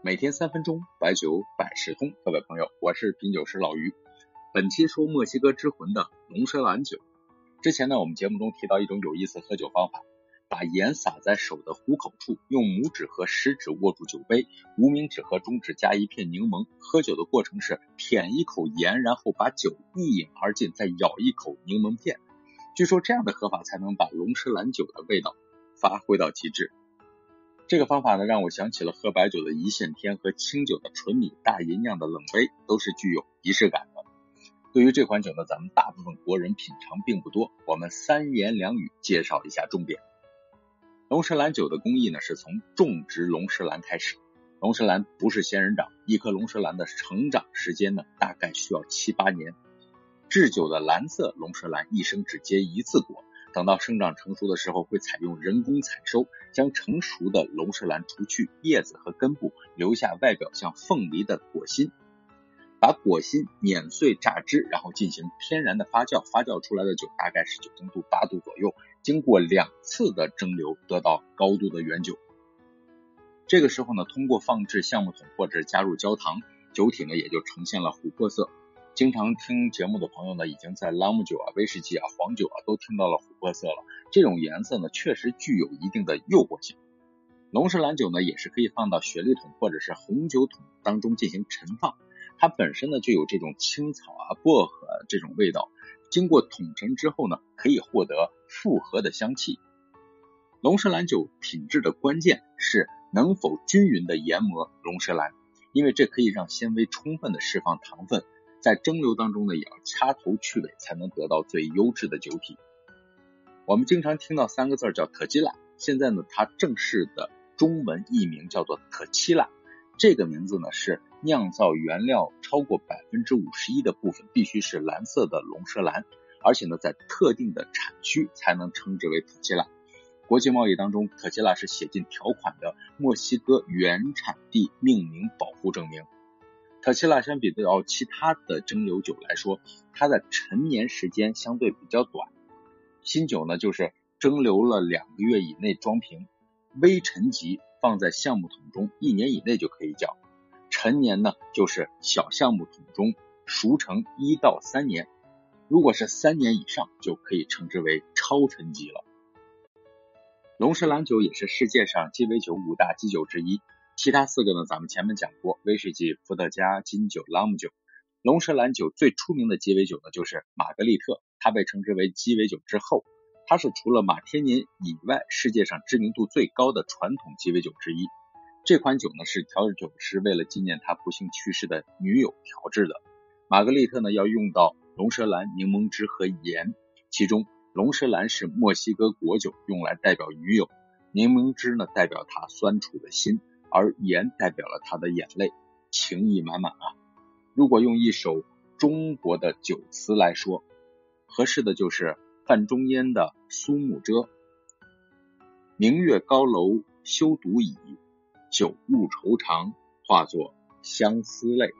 每天三分钟，白酒百事通。各位朋友，我是品酒师老于。本期说墨西哥之魂的龙舌兰酒。之前呢，我们节目中提到一种有意思喝酒方法，把盐撒在手的虎口处，用拇指和食指握住酒杯，无名指和中指加一片柠檬。喝酒的过程是舔一口盐，然后把酒一饮而尽，再咬一口柠檬片。据说这样的喝法才能把龙舌兰酒的味道发挥到极致。这个方法呢，让我想起了喝白酒的一线天和清酒的纯米大吟酿的冷杯，都是具有仪式感的。对于这款酒呢，咱们大部分国人品尝并不多，我们三言两语介绍一下重点。龙舌兰酒的工艺呢，是从种植龙舌兰开始。龙舌兰不是仙人掌，一颗龙舌兰的成长时间呢，大概需要七八年。制酒的蓝色龙舌兰一生只结一次果。等到生长成熟的时候，会采用人工采收，将成熟的龙舌兰除去叶子和根部，留下外表像凤梨的果心，把果心碾碎榨汁，然后进行天然的发酵，发酵出来的酒大概是酒精度八度左右，经过两次的蒸馏，得到高度的原酒。这个时候呢，通过放置橡木桶或者加入焦糖，酒体呢也就呈现了琥珀色。经常听节目的朋友呢，已经在朗姆酒啊、威士忌啊、黄酒啊都听到了琥珀色了。这种颜色呢，确实具有一定的诱惑性。龙舌兰酒呢，也是可以放到雪莉桶或者是红酒桶当中进行陈放，它本身呢就有这种青草啊、薄荷这种味道，经过桶陈之后呢，可以获得复合的香气。龙舌兰酒品质的关键是能否均匀的研磨龙舌兰，因为这可以让纤维充分的释放糖分。在蒸馏当中呢，也要掐头去尾，才能得到最优质的酒体。我们经常听到三个字叫特基拉，现在呢，它正式的中文译名叫做特七拉。这个名字呢，是酿造原料超过百分之五十一的部分必须是蓝色的龙舌兰，而且呢，在特定的产区才能称之为特基拉。国际贸易当中，特基拉是写进条款的墨西哥原产地命名保护证明。特希拉相比较其他的蒸馏酒来说，它的陈年时间相对比较短。新酒呢，就是蒸馏了两个月以内装瓶，微陈级放在橡木桶中，一年以内就可以叫。陈年呢，就是小橡木桶中熟成一到三年，如果是三年以上，就可以称之为超陈级了。龙舌兰酒也是世界上鸡尾酒五大基酒之一。其他四个呢，咱们前面讲过，威士忌、伏特加、金酒、朗姆酒。龙舌兰酒最出名的鸡尾酒呢，就是玛格丽特，它被称之为鸡尾酒之后，它是除了马天尼以外，世界上知名度最高的传统鸡尾酒之一。这款酒呢，是调酒师为了纪念他不幸去世的女友调制的。玛格丽特呢，要用到龙舌兰、柠檬汁和盐，其中龙舌兰是墨西哥果酒，用来代表女友；柠檬汁呢，代表他酸楚的心。而盐代表了他的眼泪，情意满满啊！如果用一首中国的酒词来说，合适的就是范仲淹的《苏幕遮》：“明月高楼休独倚，酒入愁肠，化作相思泪。”